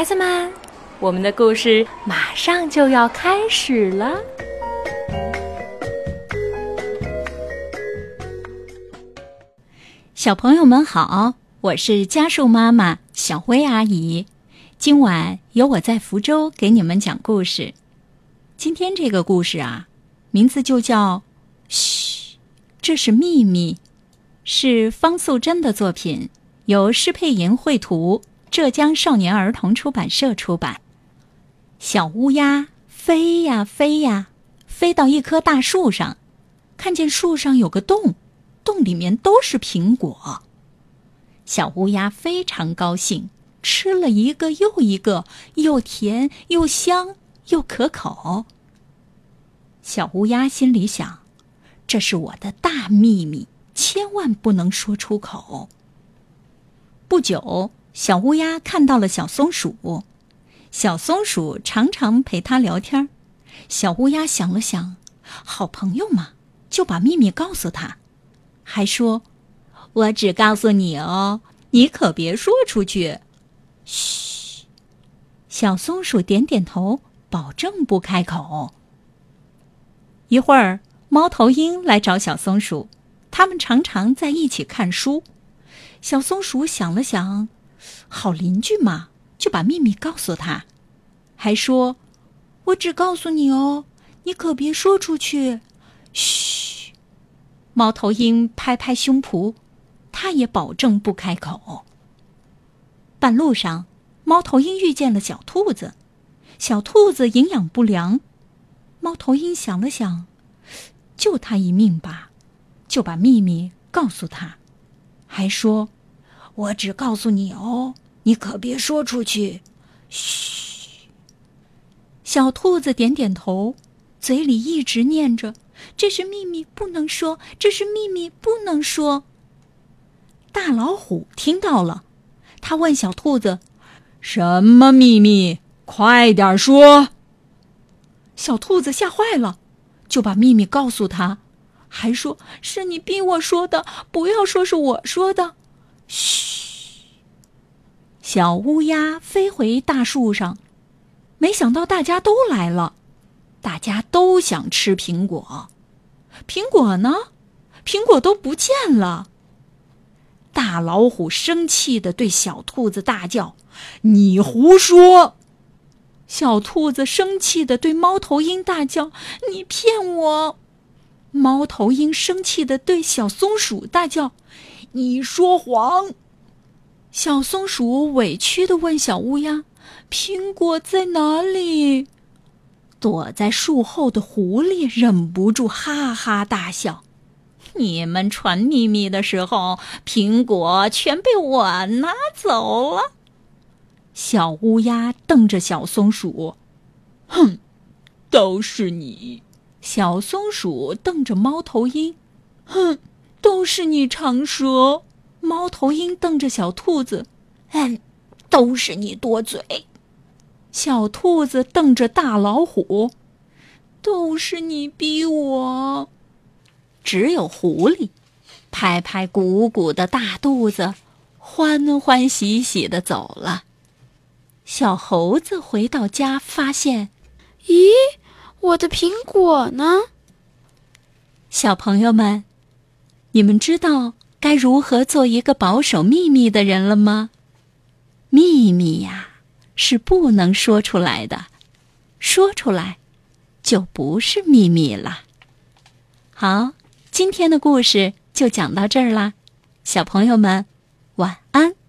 孩子们，我们的故事马上就要开始了。小朋友们好，我是家树妈妈小薇阿姨。今晚由我在福州给你们讲故事。今天这个故事啊，名字就叫“嘘，这是秘密”，是方素珍的作品，由施佩莹绘图，浙江少年儿童出版社出版。小乌鸦飞呀飞呀，飞到一棵大树上，看见树上有个洞。洞里面都是苹果，小乌鸦非常高兴，吃了一个又一个，又甜又香又可口。小乌鸦心里想：“这是我的大秘密，千万不能说出口。”不久，小乌鸦看到了小松鼠，小松鼠常常陪它聊天。小乌鸦想了想，好朋友嘛，就把秘密告诉他。还说：“我只告诉你哦，你可别说出去。”嘘，小松鼠点点头，保证不开口。一会儿，猫头鹰来找小松鼠，他们常常在一起看书。小松鼠想了想，好邻居嘛，就把秘密告诉他，还说：“我只告诉你哦，你可别说出去。”嘘。猫头鹰拍拍胸脯，他也保证不开口。半路上，猫头鹰遇见了小兔子，小兔子营养不良。猫头鹰想了想，救他一命吧，就把秘密告诉他，还说：“我只告诉你哦，你可别说出去。”嘘。小兔子点点头，嘴里一直念着。这是秘密，不能说。这是秘密，不能说。大老虎听到了，他问小兔子：“什么秘密？快点说！”小兔子吓坏了，就把秘密告诉他，还说：“是你逼我说的，不要说是我说的。”嘘。小乌鸦飞回大树上，没想到大家都来了，大家都想吃苹果。苹果呢？苹果都不见了。大老虎生气的对小兔子大叫：“你胡说！”小兔子生气的对猫头鹰大叫：“你骗我！”猫头鹰生气的对小松鼠大叫：“你说谎！”小松鼠委屈的问小乌鸦：“苹果在哪里？”躲在树后的狐狸忍不住哈哈大笑：“你们传秘密的时候，苹果全被我拿走了。”小乌鸦瞪着小松鼠：“哼，都是你！”小松鼠瞪着猫头鹰：“哼，都是你长舌！”猫头鹰瞪着小兔子：“嗯，都是你多嘴！”小兔子瞪着大老虎，都是你逼我。只有狐狸拍拍鼓鼓的大肚子，欢欢喜喜的走了。小猴子回到家，发现，咦，我的苹果呢？小朋友们，你们知道该如何做一个保守秘密的人了吗？秘密呀！是不能说出来的，说出来就不是秘密了。好，今天的故事就讲到这儿啦，小朋友们晚安。